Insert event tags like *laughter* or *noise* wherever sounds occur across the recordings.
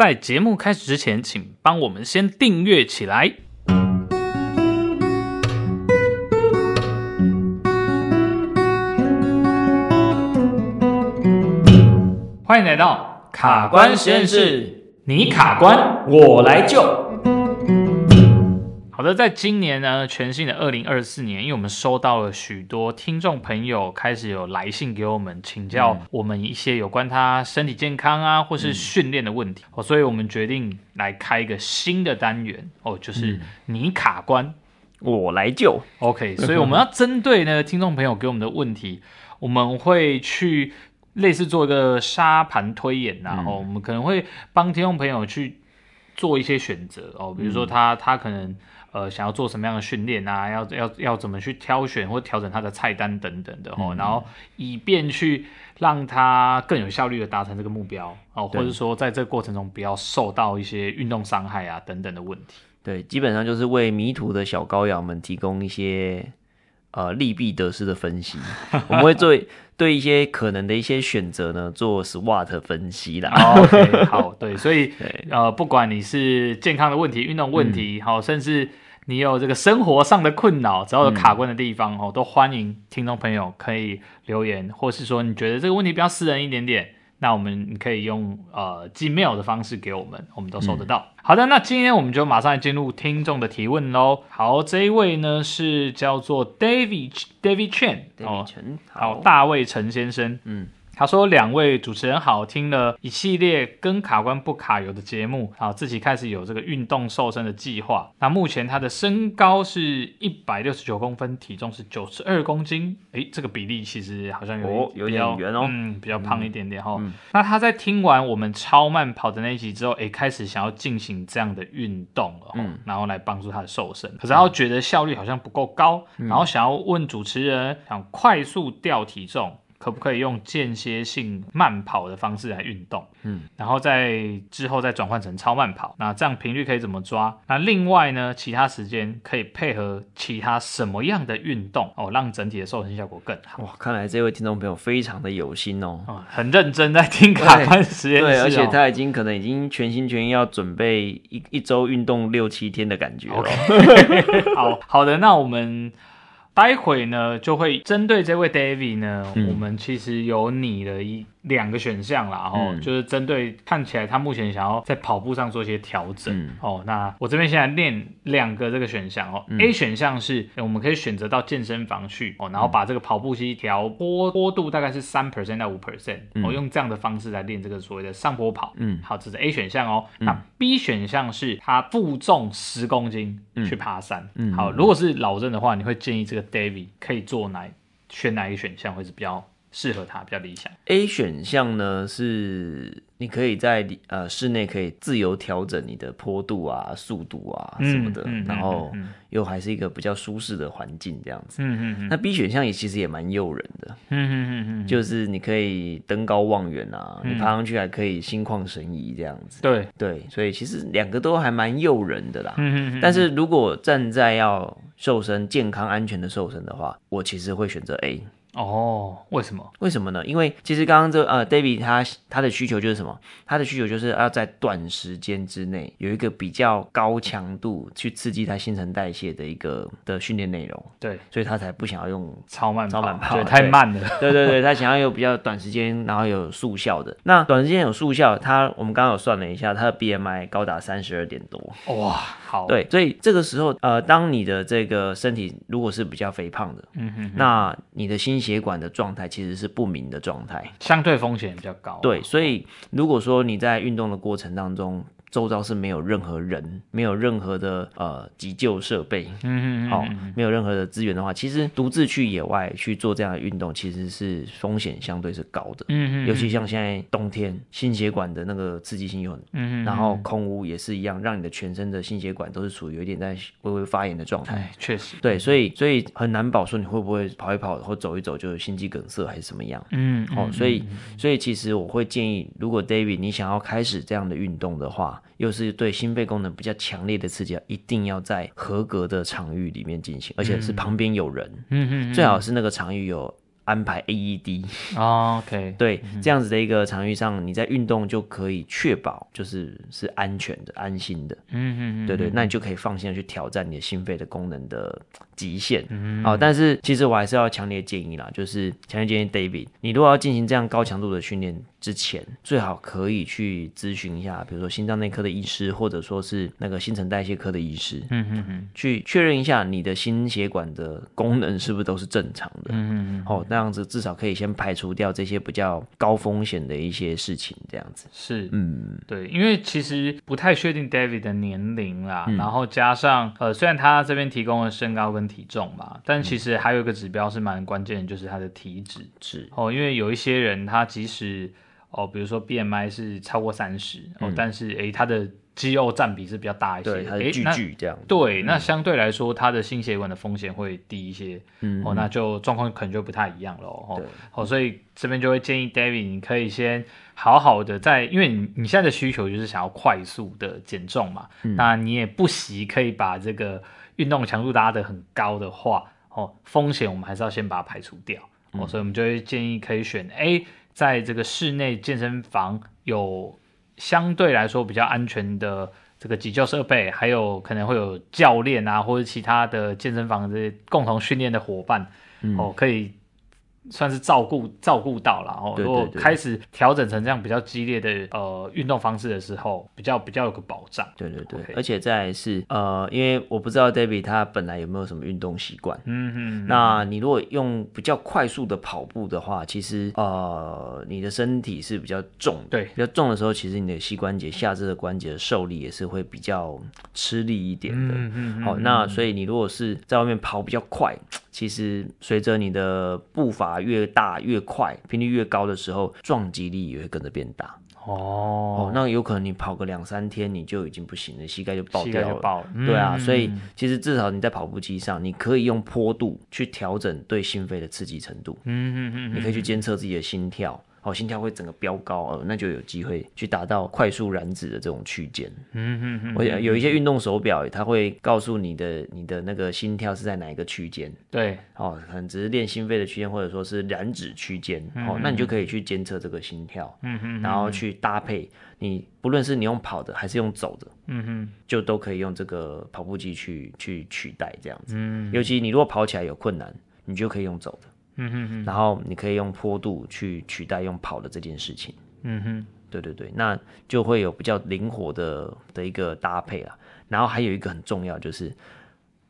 在节目开始之前，请帮我们先订阅起来。欢迎来到卡关实验室，你卡关，我来救。好的，在今年呢，全新的二零二四年，因为我们收到了许多听众朋友开始有来信给我们，请教我们一些有关他身体健康啊，或是训练的问题，哦、嗯，所以我们决定来开一个新的单元。哦，就是你卡关，嗯、我来救。OK，所以我们要针对呢听众朋友给我们的问题，我们会去类似做一个沙盘推演，然后我们可能会帮听众朋友去做一些选择。哦，比如说他他可能。呃，想要做什么样的训练啊？要要要怎么去挑选或调整他的菜单等等的哦，嗯、然后以便去让他更有效率的达成这个目标哦，或者说在这个过程中不要受到一些运动伤害啊等等的问题。对，基本上就是为迷途的小羔羊们提供一些呃利弊得失的分析。*laughs* 我们会做对一些可能的一些选择呢做 SWOT 分析啦。*laughs* 哦、OK，好，对，所以 *laughs* 呃，不管你是健康的问题、运动问题，好、嗯，甚至。你有这个生活上的困扰，只要有卡关的地方哦，嗯、都欢迎听众朋友可以留言，或是说你觉得这个问题比较私人一点点，那我们可以用呃 Gmail 的方式给我们，我们都收得到。嗯、好的，那今天我们就马上来进入听众的提问喽。好，这一位呢是叫做 David David Chen，好，好，大卫陈先生，嗯。他说：“两位主持人好，听了一系列跟卡关不卡油的节目，好，自己开始有这个运动瘦身的计划。那目前他的身高是一百六十九公分，体重是九十二公斤。诶，这个比例其实好像有、哦、有点圆哦，嗯，比较胖一点点哈。嗯、那他在听完我们超慢跑的那一集之后，诶，开始想要进行这样的运动了，嗯，然后来帮助他的瘦身。可是他觉得效率好像不够高，嗯、然后想要问主持人，想快速掉体重。”可不可以用间歇性慢跑的方式来运动？嗯，然后在之后再转换成超慢跑，那这样频率可以怎么抓？那另外呢，其他时间可以配合其他什么样的运动哦，让整体的瘦身效果更好？哇，看来这位听众朋友非常的有心哦，哦很认真在听卡关实验室，对，而且他已经可能已经全心全意要准备一一周运动六七天的感觉了。Okay. *laughs* 好好的，那我们。待会呢，就会针对这位 David 呢，嗯、我们其实有拟了一两个选项啦，然后、嗯、就是针对看起来他目前想要在跑步上做一些调整、嗯、哦。那我这边现在练两个这个选项哦。嗯、A 选项是我们可以选择到健身房去哦，然后把这个跑步机调坡坡度大概是三 percent 到五 percent，我用这样的方式来练这个所谓的上坡跑。嗯，好，这是 A 选项哦。嗯、那 B 选项是他负重十公斤去爬山。嗯，好，如果是老郑的话，你会建议这个 David 可以做哪选哪一个选项会是比较？适合他比较理想。A 选项呢是你可以在呃室内可以自由调整你的坡度啊、速度啊什么的，嗯嗯、然后又还是一个比较舒适的环境这样子。嗯嗯嗯、那 B 选项也其实也蛮诱人的。嗯嗯嗯嗯、就是你可以登高望远啊，嗯、你爬上去还可以心旷神怡这样子。对对，所以其实两个都还蛮诱人的啦。嗯、但是如果站在要瘦身、健康、安全的瘦身的话，我其实会选择 A。哦，为什么？为什么呢？因为其实刚刚这呃，David 他他的需求就是什么？他的需求就是要在短时间之内有一个比较高强度去刺激他新陈代谢的一个的训练内容。对，所以他才不想要用超慢超慢跑，对，太慢了。对对对，他想要有比较短时间，然后有速效的。那短时间有速效，他我们刚刚有算了一下，他的 BMI 高达三十二点多。哇，好。对，所以这个时候呃，当你的这个身体如果是比较肥胖的，嗯哼，那你的心血管的状态其实是不明的状态，相对风险比较高啊。对，所以如果说你在运动的过程当中，周遭是没有任何人，没有任何的呃急救设备，嗯嗯好，没有任何的资源的话，其实独自去野外去做这样的运动，其实是风险相对是高的，嗯嗯，尤其像现在冬天，心血管的那个刺激性又很，嗯嗯，然后空污也是一样，让你的全身的心血管都是处于有点在微微发炎的状态，确实，对，所以所以很难保说你会不会跑一跑或走一走就心肌梗塞还是什么样，嗯，哦，所以所以其实我会建议，如果 David 你想要开始这样的运动的话，又是对心肺功能比较强烈的刺激，一定要在合格的场域里面进行，而且是旁边有人，嗯嗯，最好是那个场域有安排 AED。哦，OK，对，这样子的一个场域上，你在运动就可以确保就是是安全的、安心的。嗯嗯嗯对对，那你就可以放心的去挑战你的心肺的功能的极限。嗯。好，但是其实我还是要强烈建议啦，就是强烈建议 David，你如果要进行这样高强度的训练之前，最好可以去咨询一下，比如说心脏内科的医师，或者说是那个新陈代谢科的医师。嗯嗯嗯。去确认一下你的心血管的功能是不是都是正常的。嗯嗯嗯。哦，那样子至少可以先排除掉这些比较高风险的一些事情，这样子。是。嗯。对，因为其实不太确定 David 的年龄啦，嗯、然后加上呃，虽然他这边提供了身高跟体重嘛，但其实还有一个指标是蛮关键的，就是他的体脂。是。哦，因为有一些人他即使哦，比如说 BMI 是超过三十，哦，嗯、但是诶，它的肌肉占比是比较大一些，对，他是巨巨这样。对，嗯、那相对来说，它的心血管的风险会低一些，嗯，哦，那就状况可能就不太一样了，哦，所以这边就会建议 David，你可以先好好的在，因为你你现在的需求就是想要快速的减重嘛，嗯、那你也不惜可以把这个运动强度拉得很高的话，哦，风险我们还是要先把它排除掉，哦，嗯、所以我们就会建议可以选 A。在这个室内健身房有相对来说比较安全的这个急救设备，还有可能会有教练啊，或者其他的健身房这些共同训练的伙伴，嗯、哦，可以。算是照顾照顾到了，然后如果开始调整成这样比较激烈的呃运动方式的时候，比较比较有个保障。对对对.而且再来是呃，因为我不知道 David 他本来有没有什么运动习惯，嗯嗯，那你如果用比较快速的跑步的话，其实呃你的身体是比较重，对，比较重的时候，其实你的膝关节下肢的关节的受力也是会比较吃力一点的。嗯嗯，好，那所以你如果是在外面跑比较快。其实随着你的步伐越大越快，频率越高的时候，撞击力也会跟着变大。哦，哦，那有可能你跑个两三天你就已经不行了，膝盖就爆掉了。爆了。对啊，嗯、所以其实至少你在跑步机上，你可以用坡度去调整对心肺的刺激程度。嗯嗯嗯，你可以去监测自己的心跳。哦，心跳会整个飙高，呃，那就有机会去达到快速燃脂的这种区间。嗯嗯嗯。我有一些运动手表，它会告诉你的你的那个心跳是在哪一个区间。对。哦，可能只是练心肺的区间，或者说是燃脂区间。嗯、哦，那你就可以去监测这个心跳。嗯嗯。然后去搭配你，不论是你用跑的还是用走的，嗯哼，就都可以用这个跑步机去去取代这样子。嗯。尤其你如果跑起来有困难，你就可以用走的。嗯哼哼，然后你可以用坡度去取代用跑的这件事情。嗯哼，对对对，那就会有比较灵活的的一个搭配啦。然后还有一个很重要，就是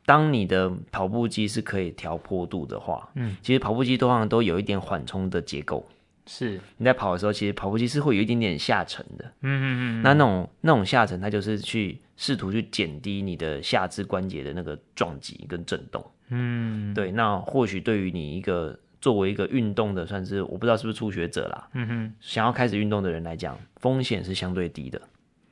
当你的跑步机是可以调坡度的话，嗯，其实跑步机通常都有一点缓冲的结构。是，你在跑的时候，其实跑步机是会有一点点下沉的。嗯嗯嗯，那那种那种下沉，它就是去试图去减低你的下肢关节的那个撞击跟震动。嗯，对，那或许对于你一个作为一个运动的，算是我不知道是不是初学者啦，嗯哼，想要开始运动的人来讲，风险是相对低的。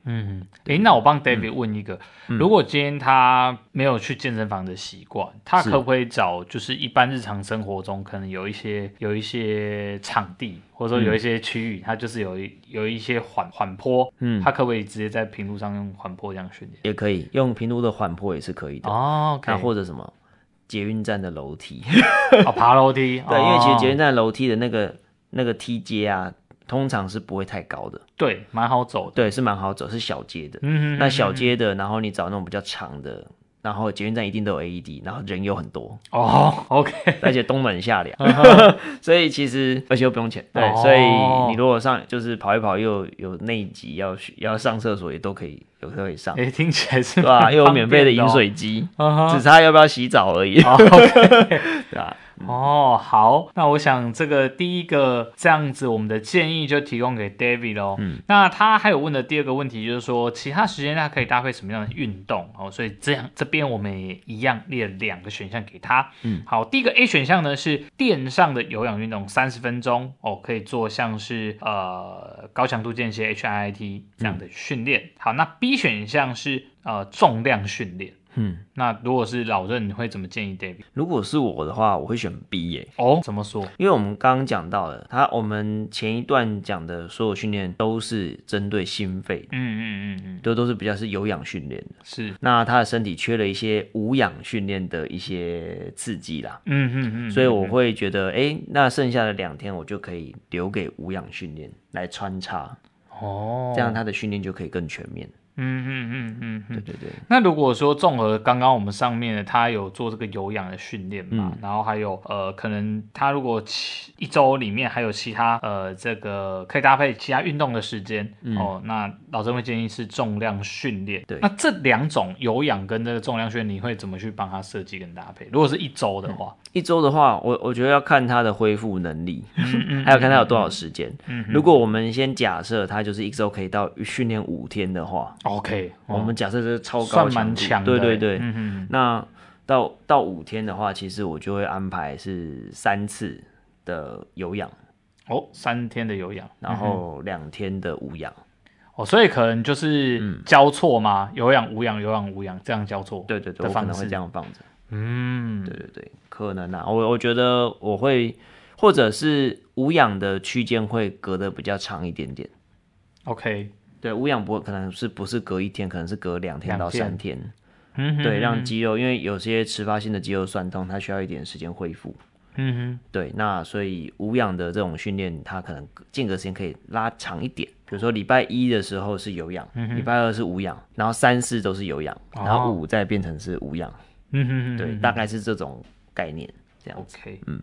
嗯，诶，那我帮 David 问一个，嗯、如果今天他没有去健身房的习惯，嗯、他可不可以找就是一般日常生活中可能有一些有一些场地，或者说有一些区域，他、嗯、就是有一有一些缓缓坡，嗯，他可不可以直接在平路上用缓坡这样训练？也可以用平路的缓坡也是可以的哦。那、okay、或者什么？捷运站的楼梯，*laughs* 哦，爬楼梯，*laughs* 对，因为其实捷运站楼梯的那个那个梯阶啊，通常是不会太高的，对，蛮好走的，对，是蛮好走，是小阶的，嗯哼，那小阶的，然后你找那种比较长的。然后捷运站一定都有 AED，然后人又很多。哦，OK，而且冬暖夏凉，*laughs* 所以其实而且又不用钱，对，所以你如果上就是跑一跑又有内急要要上厕所也都可以，有可以上，哎，听起来是吧？又有免费的饮水机，只差要不要洗澡而已。*laughs* 对吧？哦，好，那我想这个第一个这样子，我们的建议就提供给 David 喽。嗯，那他还有问的第二个问题就是说，其他时间他可以搭配什么样的运动？哦，所以这样这边我们也一样列了两个选项给他。嗯，好，第一个 A 选项呢是垫上的有氧运动，三十分钟哦，可以做像是呃高强度间歇 HIIT 这样的训练。嗯、好，那 B 选项是呃重量训练。嗯，那如果是老任，你会怎么建议 David？如果是我的话，我会选 B 耶。哦，怎么说？因为我们刚刚讲到了，他我们前一段讲的所有训练都是针对心肺，嗯嗯嗯嗯，都都是比较是有氧训练的。是，那他的身体缺了一些无氧训练的一些刺激啦。嗯嗯嗯，所以我会觉得，哎、欸，那剩下的两天我就可以留给无氧训练来穿插。哦，这样他的训练就可以更全面。嗯嗯嗯嗯，对对对。那如果说综合刚刚我们上面的，他有做这个有氧的训练嘛，嗯、然后还有呃，可能他如果其一周里面还有其他呃，这个可以搭配其他运动的时间、嗯、哦，那老郑会建议是重量训练。对，那这两种有氧跟这个重量训练，你会怎么去帮他设计跟搭配？如果是一周的话，嗯、一周的话，我我觉得要看他的恢复能力，*laughs* 还有看他有多少时间。嗯，如果我们先假设他就是一周可以到训练五天的话。OK，我们假设这是超高强度，对对对。嗯哼，那到到五天的话，其实我就会安排是三次的有氧。哦，三天的有氧，然后两天的无氧。哦，所以可能就是交错吗？有氧无氧，有氧无氧，这样交错。对对对，我可能会这样放着。嗯，对对对，可能啊。我我觉得我会，或者是无氧的区间会隔得比较长一点点。OK。对，无氧不可能是不是隔一天，可能是隔两天到三天。嗯哼，对，让肌肉，因为有些迟发性的肌肉酸痛，它需要一点时间恢复。嗯哼，对，那所以无氧的这种训练，它可能间隔时间可以拉长一点。比如说礼拜一的时候是有氧，嗯，礼拜二是无氧，然后三四都是有氧，然后五再变成是无氧。嗯哼，对，大概是这种概念，这样。OK，嗯，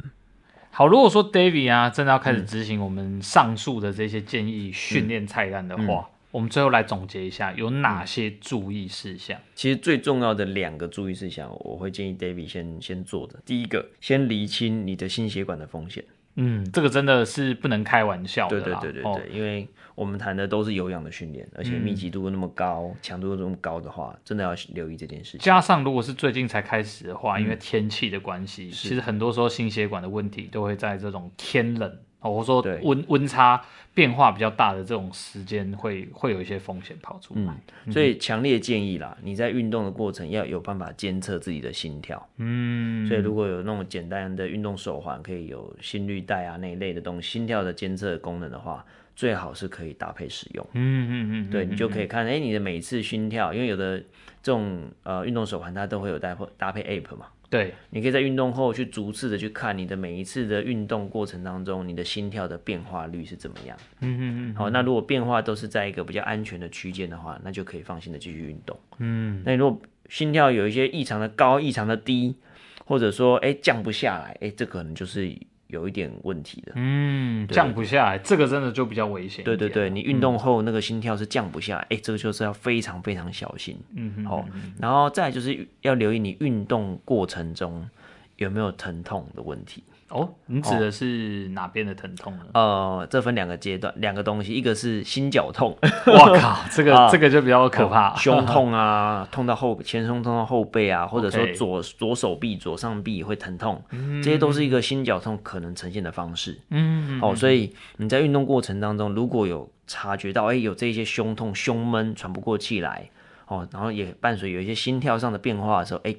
好，如果说 David 啊，真的要开始执行我们上述的这些建议训练菜单的话。嗯嗯我们最后来总结一下，有哪些注意事项？其实最重要的两个注意事项，我会建议 David 先先做的。第一个，先厘清你的心血管的风险。嗯，这个真的是不能开玩笑的。对对对对对，哦、因为我们谈的都是有氧的训练，而且密集度那么高，强、嗯、度又那么高的话，真的要留意这件事情。加上如果是最近才开始的话，因为天气的关系，嗯、其实很多时候心血管的问题都会在这种天冷。我说温温差变化比较大的这种时间会会有一些风险跑出来，嗯，所以强烈建议啦，你在运动的过程要有办法监测自己的心跳，嗯，所以如果有那种简单的运动手环，可以有心率带啊那一类的东西，心跳的监测功能的话，最好是可以搭配使用，嗯嗯嗯，对，你就可以看，哎、欸，你的每次心跳，因为有的这种呃运动手环它都会有搭配搭配 app 嘛。对，你可以在运动后去逐次的去看你的每一次的运动过程当中，你的心跳的变化率是怎么样。嗯嗯嗯。好，那如果变化都是在一个比较安全的区间的话，那就可以放心的继续运动。嗯。那如果心跳有一些异常的高、异常的低，或者说哎降不下来，哎，这可能就是。有一点问题的，嗯，降不下来，这个真的就比较危险。对对对，你运动后那个心跳是降不下来，哎、嗯，这个就是要非常非常小心。嗯哼，好，然后再来就是要留意你运动过程中有没有疼痛的问题。哦，你指的是哪边的疼痛呢？呃，这分两个阶段，两个东西，一个是心绞痛，*laughs* 我靠，这个、啊、这个就比较可怕，胸痛啊，痛到后前胸痛到后背啊，或者说左左手臂、左上臂会疼痛，这些都是一个心绞痛可能呈现的方式。嗯，哦，所以你在运动过程当中，如果有察觉到，哎，有这些胸痛、胸闷、喘不过气来，哦，然后也伴随有一些心跳上的变化的时候，哎，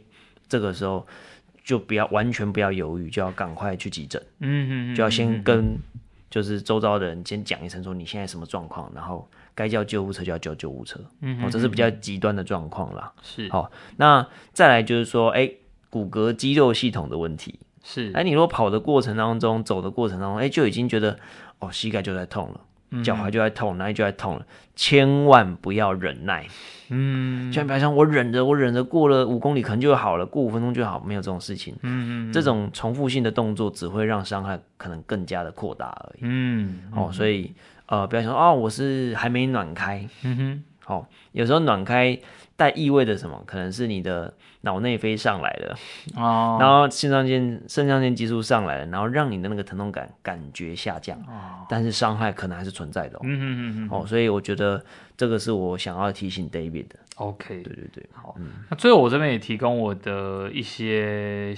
这个时候。就不要完全不要犹豫，就要赶快去急诊。嗯嗯，就要先跟就是周遭的人先讲一声，说你现在什么状况，然后该叫救护车就要叫救护车。嗯，哦，这是比较极端的状况啦。是，好，那再来就是说，哎，骨骼肌肉系统的问题。是，哎，你如果跑的过程当中，走的过程当中，哎，就已经觉得哦，膝盖就在痛了。脚踝就在痛，哪里就在痛了，千万不要忍耐，嗯，千万不要想我忍着，我忍着过了五公里可能就好了，过五分钟就好，没有这种事情，嗯嗯，这种重复性的动作只会让伤害可能更加的扩大而已，嗯，哦，所以呃，不要想说哦，我是还没暖开，嗯哼，好，有时候暖开。带意味着什么？可能是你的脑内啡上来了，哦，然后肾上腺肾上腺激素上来了，然后让你的那个疼痛感感觉下降，哦，但是伤害可能还是存在的，哦，嗯嗯嗯哦，所以我觉得这个是我想要提醒 David 的。OK，对对对，好，嗯，那最后我这边也提供我的一些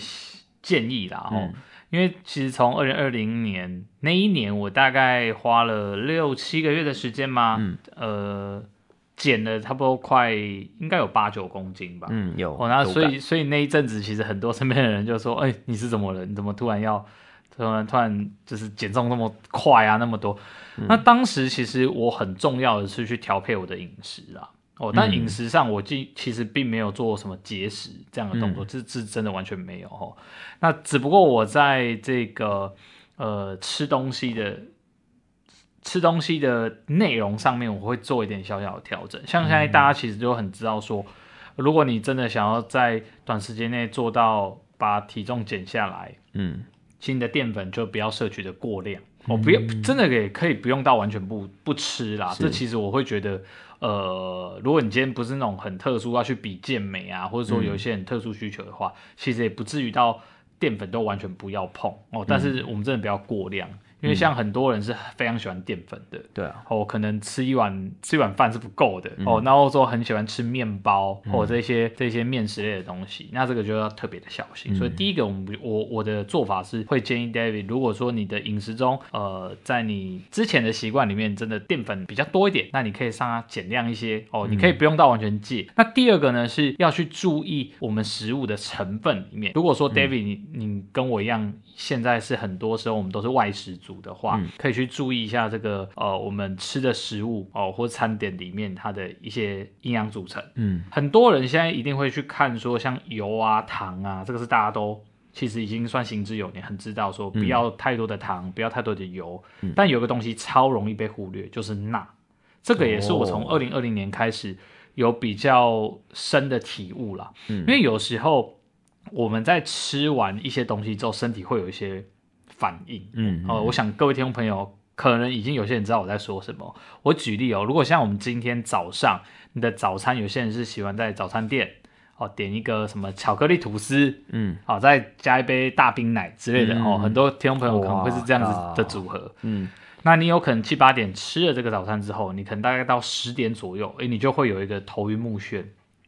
建议啦，哦，嗯，因为其实从二零二零年那一年，我大概花了六七个月的时间嘛，嗯，呃。减了差不多快应该有八九公斤吧。嗯，有。哦，那所以所以那一阵子其实很多身边的人就说：“哎、欸，你是怎么了？你怎么突然要突然突然就是减重那么快啊？那么多？”嗯、那当时其实我很重要的是去调配我的饮食啊。哦，但饮食上我其其实并没有做什么节食这样的动作，这、嗯、这真的完全没有哦。那只不过我在这个呃吃东西的吃东西的内容上面，我会做一点小小的调整。像现在大家其实就很知道说，如果你真的想要在短时间内做到把体重减下来，嗯，其实你的淀粉就不要摄取的过量。哦，不要真的也可以不用到完全不不吃啦。这其实我会觉得。呃，如果你今天不是那种很特殊要去比健美啊，或者说有一些很特殊需求的话，嗯、其实也不至于到淀粉都完全不要碰哦。但是我们真的不要过量。因为像很多人是非常喜欢淀粉的，对啊，哦，可能吃一碗吃一碗饭是不够的，嗯、哦，然后说很喜欢吃面包、嗯、或者这些这些面食类的东西，那这个就要特别的小心。嗯、所以第一个，我们我我的做法是会建议 David，如果说你的饮食中，呃，在你之前的习惯里面真的淀粉比较多一点，那你可以上它减量一些哦，你可以不用到完全戒。嗯、那第二个呢，是要去注意我们食物的成分里面。如果说 David，、嗯、你你跟我一样，现在是很多时候我们都是外食族的话，嗯、可以去注意一下这个呃，我们吃的食物哦、呃，或餐点里面它的一些营养组成。嗯，很多人现在一定会去看说，像油啊、糖啊，这个是大家都其实已经算行之有年，很知道说不要太多的糖，嗯、不要太多的油。嗯、但有个东西超容易被忽略，就是钠。这个也是我从二零二零年开始有比较深的体悟啦。嗯，因为有时候我们在吃完一些东西之后，身体会有一些。反应，嗯，哦，我想各位听众朋友可能已经有些人知道我在说什么。我举例哦，如果像我们今天早上你的早餐，有些人是喜欢在早餐店哦点一个什么巧克力吐司，嗯，好，再加一杯大冰奶之类的哦，很多听众朋友可能会是这样子的组合，嗯，那你有可能七八点吃了这个早餐之后，你可能大概到十点左右，诶，你就会有一个头晕目眩。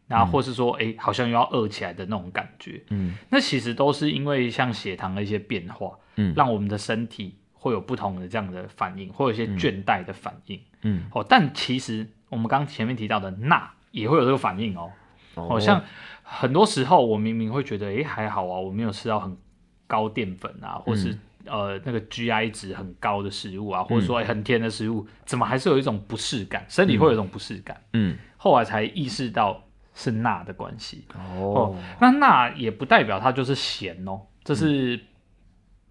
然后或是说，哎，好像又要饿起来的那种感觉，嗯，那其实都是因为像血糖的一些变化，嗯，让我们的身体会有不同的这样的反应，或有一些倦怠的反应，嗯，哦，但其实我们刚前面提到的钠也会有这个反应哦，好、哦、像很多时候我明明会觉得，哎，还好啊，我没有吃到很高淀粉啊，或是、嗯、呃那个 GI 值很高的食物啊，或者说很甜的食物，怎么还是有一种不适感，身体会有一种不适感，嗯，后来才意识到。是钠的关系。哦，哦，那钠也不代表它就是咸哦，这是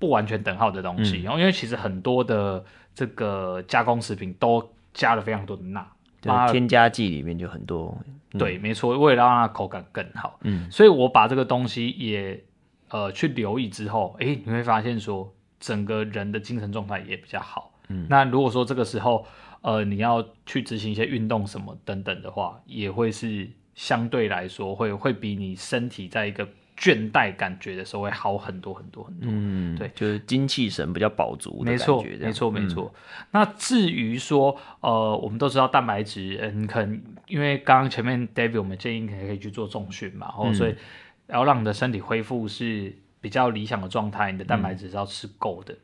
不完全等号的东西。然后、嗯，因为其实很多的这个加工食品都加了非常多的钠，对，添加剂里面就很多。嗯、对，没错，为了让它口感更好，嗯，所以我把这个东西也呃去留意之后，哎，你会发现说整个人的精神状态也比较好。嗯，那如果说这个时候呃你要去执行一些运动什么等等的话，也会是。相对来说会，会会比你身体在一个倦怠感觉的时候会好很多很多很多。嗯，对，就是精气神比较饱足的感觉。没错，没错，没错。那至于说，呃，我们都知道蛋白质，嗯，可能因为刚刚前面 David 我们建议可以可以去做重训嘛，然后、嗯、所以要让你的身体恢复是比较理想的状态，你的蛋白质是要吃够的。嗯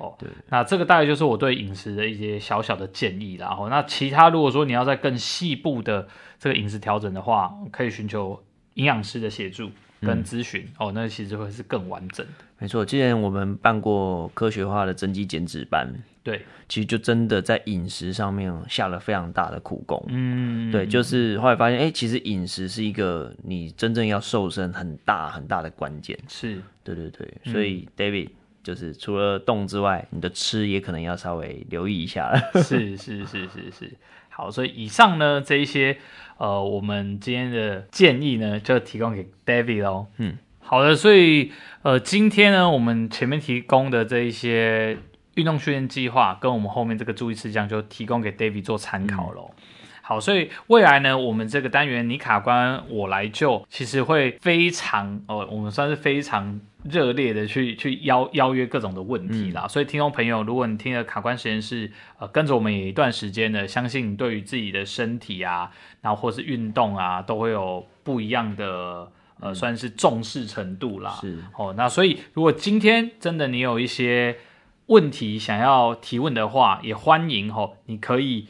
哦，对，那这个大概就是我对饮食的一些小小的建议啦。然后，那其他如果说你要在更细部的这个饮食调整的话，可以寻求营养师的协助跟咨询。嗯、哦，那其实会是更完整的。没错，之前我们办过科学化的增肌减脂班，对，其实就真的在饮食上面下了非常大的苦功。嗯，对，就是后来发现，哎，其实饮食是一个你真正要瘦身很大很大的关键。是，对对对，所以 David。就是除了动之外，你的吃也可能要稍微留意一下了。是是是是是，好，所以以上呢这一些呃，我们今天的建议呢，就提供给 David 喽。嗯，好的，所以呃，今天呢，我们前面提供的这一些运动训练计划，跟我们后面这个注意事项，就提供给 David 做参考喽。嗯好，所以未来呢，我们这个单元你卡关我来救，其实会非常哦，我们算是非常热烈的去去邀邀约各种的问题啦。嗯、所以听众朋友，如果你听了卡关实验室，呃，跟着我们也一段时间呢，相信你对于自己的身体啊，然后或是运动啊，都会有不一样的呃，算是重视程度啦。是哦，那所以如果今天真的你有一些问题想要提问的话，也欢迎哦，你可以。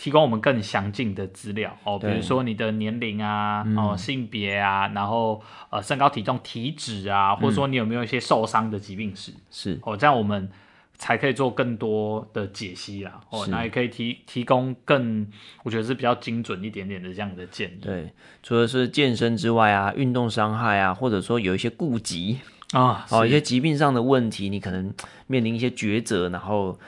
提供我们更详尽的资料哦，比如说你的年龄啊，哦，性别啊，然后呃，身高体重、体脂啊，或者说你有没有一些受伤的疾病史，是。哦，这样我们才可以做更多的解析啦。哦，那也可以提提供更，我觉得是比较精准一点点的这样的建议。对，除了是健身之外啊，运动伤害啊，或者说有一些顾及啊，哦，一些疾病上的问题，你可能面临一些抉择，然后。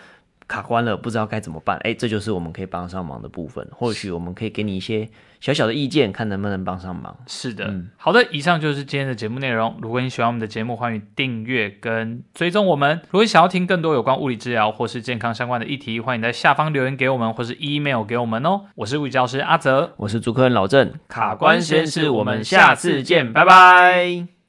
卡关了，不知道该怎么办。哎，这就是我们可以帮上忙的部分。或许我们可以给你一些小小的意见，看能不能帮上忙。是的，嗯，好的，以上就是今天的节目内容。如果你喜欢我们的节目，欢迎订阅跟追踪我们。如果你想要听更多有关物理治疗或是健康相关的议题，欢迎在下方留言给我们，或是 email 给我们哦。我是物理教师阿泽，我是主科人老郑，卡关实验室，我们下次见，拜拜。